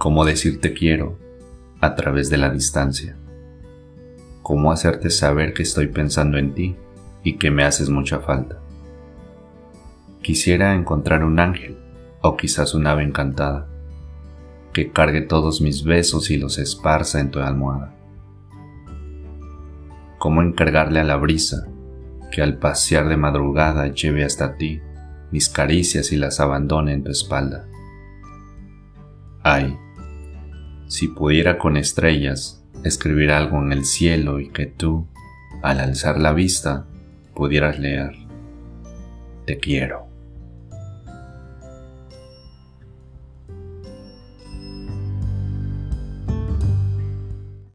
cómo decirte quiero a través de la distancia, cómo hacerte saber que estoy pensando en ti y que me haces mucha falta. Quisiera encontrar un ángel o quizás un ave encantada que cargue todos mis besos y los esparza en tu almohada. Cómo encargarle a la brisa que al pasear de madrugada lleve hasta ti mis caricias y las abandone en tu espalda. Ay, si pudiera con estrellas escribir algo en el cielo y que tú, al alzar la vista, pudieras leer. Te quiero.